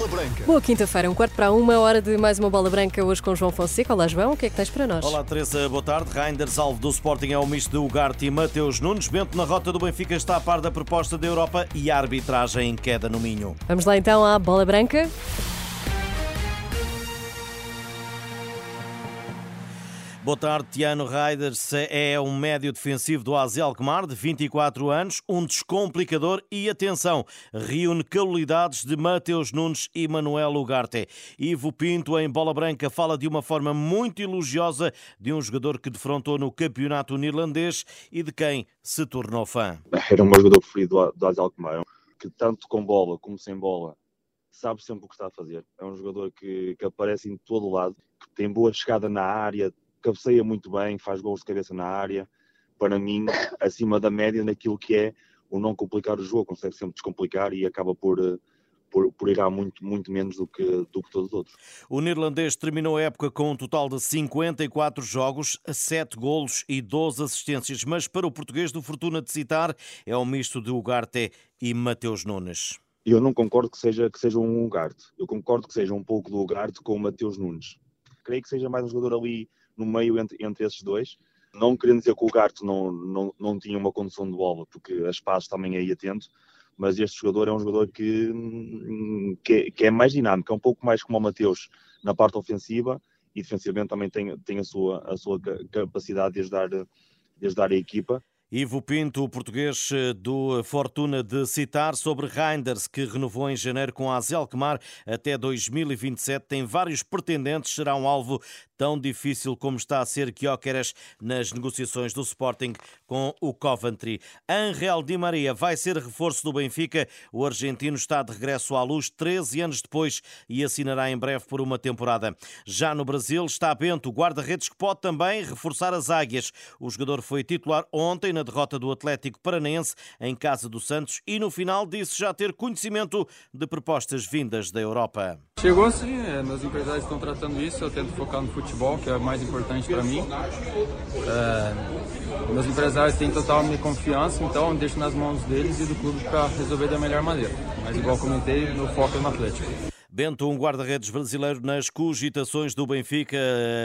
Bola Branca. Boa quinta-feira, um quarto para uma, hora de mais uma bola branca hoje com João Fonseca. Olá, João, o que é que tens para nós? Olá, Teresa, boa tarde. Reinders, alvo do Sporting é o misto de Ugarte e Mateus Nunes. Bento na rota do Benfica está a par da proposta da Europa e a arbitragem em queda no Minho. Vamos lá então à bola branca. Boa tarde, Tiano Reiders é um médio defensivo do AZ Alkmaar, de 24 anos, um descomplicador e, atenção, reúne qualidades de Mateus Nunes e Manuel Ugarte. Ivo Pinto, em bola branca, fala de uma forma muito elogiosa de um jogador que defrontou no campeonato neerlandês e de quem se tornou fã. Era meu jogador preferido do AZ Alkmaar, que tanto com bola como sem bola sabe sempre o que está a fazer. É um jogador que, que aparece em todo lado, que tem boa chegada na área, cabeceia muito bem, faz gols de cabeça na área. Para mim, acima da média naquilo que é o não complicar o jogo, consegue sempre descomplicar e acaba por, eh, por, por ir a muito, muito menos do que, do que todos os outros. O neerlandês terminou a época com um total de 54 jogos, 7 golos e 12 assistências, mas para o português do Fortuna de citar é um misto de Ugarte e Mateus Nunes. Eu não concordo que seja, que seja um Ugarte, eu concordo que seja um pouco do Ugarte com o Mateus Nunes. Creio que seja mais um jogador ali no meio entre, entre esses dois. Não querendo dizer que o Garto não, não, não tinha uma condução de bola, porque as passes também aí atento, mas este jogador é um jogador que, que, é, que é mais dinâmico, é um pouco mais como o Mateus na parte ofensiva e defensivamente também tem, tem a, sua, a sua capacidade de ajudar, de ajudar a equipa. Ivo Pinto, o português do Fortuna de citar sobre Reinders, que renovou em janeiro com a Azelkmar até 2027, tem vários pretendentes, será um alvo tão difícil como está a ser Gyökeres nas negociações do Sporting com o Coventry. Angel Di Maria vai ser reforço do Benfica. O argentino está de regresso à luz 13 anos depois e assinará em breve por uma temporada. Já no Brasil está Bento, guarda-redes que pode também reforçar as águias. O jogador foi titular ontem na derrota do Atlético Paranaense em casa do Santos e no final disse já ter conhecimento de propostas vindas da Europa. Chegou sim, é, meus empresários estão tratando isso, eu tento focar no futebol que é o mais importante para mim. É, meus empresários têm total minha confiança, então deixo nas mãos deles e do clube para resolver da melhor maneira. Mas, igual comentei, meu foco é no Atlético. Bento, um guarda-redes brasileiro nas cogitações do Benfica,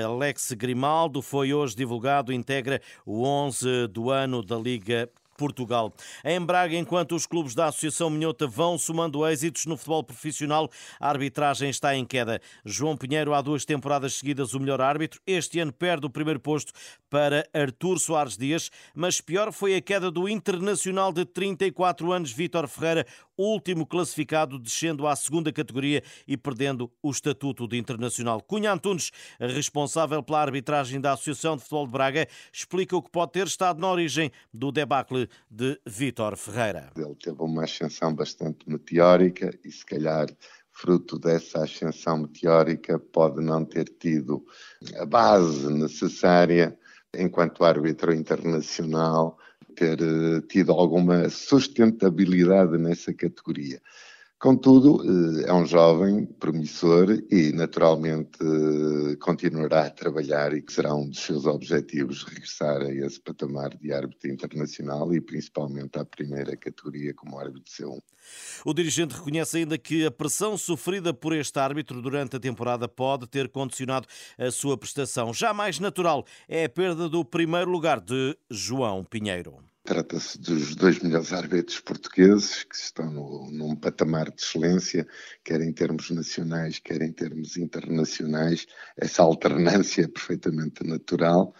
Alex Grimaldo, foi hoje divulgado, integra o 11 do ano da Liga Portugal. Em Braga, enquanto os clubes da Associação Minhota vão somando êxitos no futebol profissional, a arbitragem está em queda. João Pinheiro, há duas temporadas seguidas, o melhor árbitro. Este ano perde o primeiro posto para Artur Soares Dias, mas pior foi a queda do internacional de 34 anos, Vítor Ferreira, último classificado, descendo à segunda categoria e perdendo o estatuto de internacional. Cunha Antunes, responsável pela arbitragem da Associação de Futebol de Braga, explica o que pode ter estado na origem do debacle de Vítor Ferreira. Ele teve uma ascensão bastante meteórica e, se calhar, fruto dessa ascensão meteórica, pode não ter tido a base necessária enquanto árbitro internacional ter eh, tido alguma sustentabilidade nessa categoria. Contudo, eh, é um jovem promissor e, naturalmente, eh, continuará a trabalhar e que será um dos seus objetivos regressar a esse patamar de árbitro internacional e, principalmente, à primeira categoria como árbitro C1. O dirigente reconhece ainda que a pressão sofrida por este árbitro durante a temporada pode ter condicionado a sua prestação. Já mais natural é a perda do primeiro lugar de João Pinheiro. Trata-se dos dois melhores árbitros portugueses que estão no, num patamar de excelência, quer em termos nacionais, quer em termos internacionais. Essa alternância é perfeitamente natural.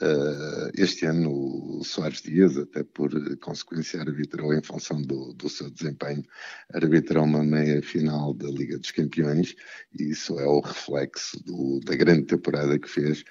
Uh, este ano o Soares Dias, até por consequência, arbitrou em função do, do seu desempenho, arbitrou uma meia final da Liga dos Campeões e isso é o reflexo do, da grande temporada que fez.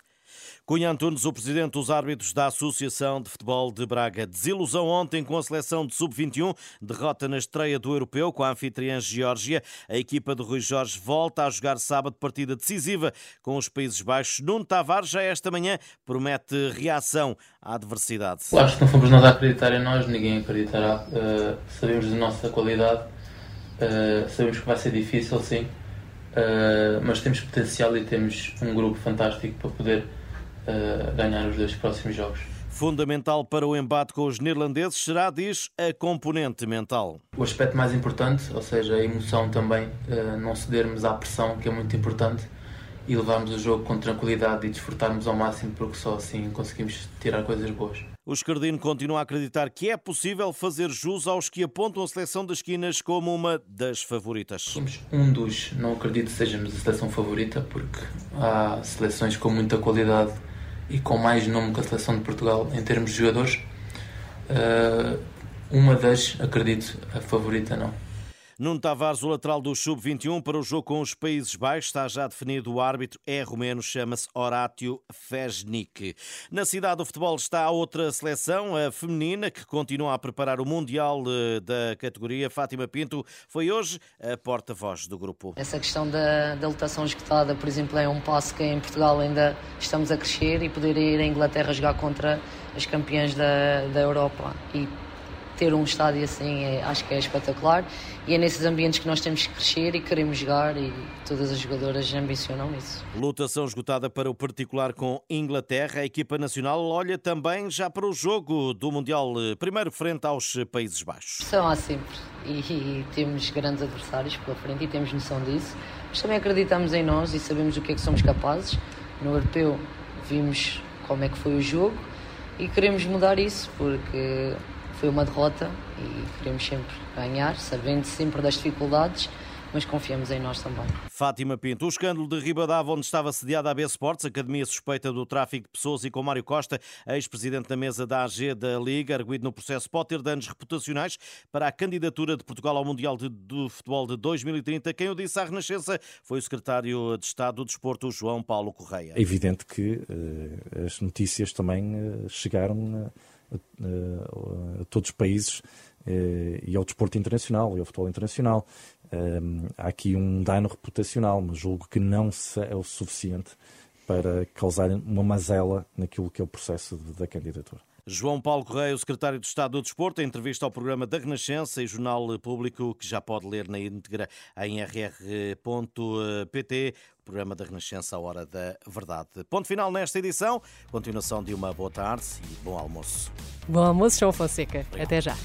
Cunha Antunes, o presidente dos árbitros da Associação de Futebol de Braga. Desilusão ontem com a seleção de sub-21, derrota na estreia do europeu com a anfitriã Geórgia. A equipa de Rui Jorge volta a jogar sábado partida decisiva com os Países Baixos. Nuno Tavares já esta manhã promete reação à adversidade. Acho que não fomos nós a acreditar em nós, ninguém acreditará. Uh, sabemos da nossa qualidade, uh, sabemos que vai ser difícil, sim, uh, mas temos potencial e temos um grupo fantástico para poder ganhar os dois próximos jogos. Fundamental para o embate com os neerlandeses será, diz, a componente mental. O aspecto mais importante, ou seja, a emoção também, eh, não cedermos à pressão, que é muito importante, e levarmos o jogo com tranquilidade e desfrutarmos ao máximo, porque só assim conseguimos tirar coisas boas. O Escardino continua a acreditar que é possível fazer jus aos que apontam a seleção das esquinas como uma das favoritas. Somos um dos, não acredito que sejamos a seleção favorita, porque há seleções com muita qualidade e com mais nome que a seleção de Portugal em termos de jogadores. Uh, uma das, acredito, a favorita não. Nuno Tavares, o lateral do Sub-21 para o jogo com os Países Baixos, está já definido o árbitro, é romeno, chama-se Horatio Fesnik. Na cidade do futebol está outra seleção, a feminina, que continua a preparar o Mundial eh, da categoria. Fátima Pinto foi hoje a porta-voz do grupo. Essa questão da, da lotação esgotada, por exemplo, é um passo que em Portugal ainda estamos a crescer e poder ir à Inglaterra jogar contra as campeãs da, da Europa. E ter um estádio assim é, acho que é espetacular e é nesses ambientes que nós temos que crescer e queremos jogar e todas as jogadoras ambicionam isso. Lutação esgotada para o particular com Inglaterra. A equipa nacional olha também já para o jogo do Mundial, eh, primeiro frente aos Países Baixos. São há sempre e, e temos grandes adversários pela frente e temos noção disso, mas também acreditamos em nós e sabemos o que é que somos capazes. No europeu vimos como é que foi o jogo e queremos mudar isso porque foi uma derrota e queremos sempre ganhar, sabendo sempre das dificuldades, mas confiamos em nós também. Fátima Pinto, o escândalo de Ribadava, onde estava sediada a B Sports, academia suspeita do tráfico de pessoas, e com Mário Costa, ex-presidente da mesa da AG da Liga, arguído no processo, pode ter danos reputacionais para a candidatura de Portugal ao Mundial de, do Futebol de 2030. Quem o disse à Renascença foi o secretário de Estado do Desporto, João Paulo Correia. É evidente que uh, as notícias também uh, chegaram. Uh, a, a todos os países eh, e ao desporto internacional e ao futebol internacional. Ehm, há aqui um dano reputacional, mas julgo que não é o suficiente para causar uma mazela naquilo que é o processo da candidatura. João Paulo Correia, o secretário de Estado do Desporto, em entrevista ao programa da Renascença e Jornal Público, que já pode ler na íntegra em rr.pt, o programa da Renascença, a hora da verdade. Ponto final nesta edição. Continuação de uma boa tarde e bom almoço. Bom almoço, João Fonseca. Até já.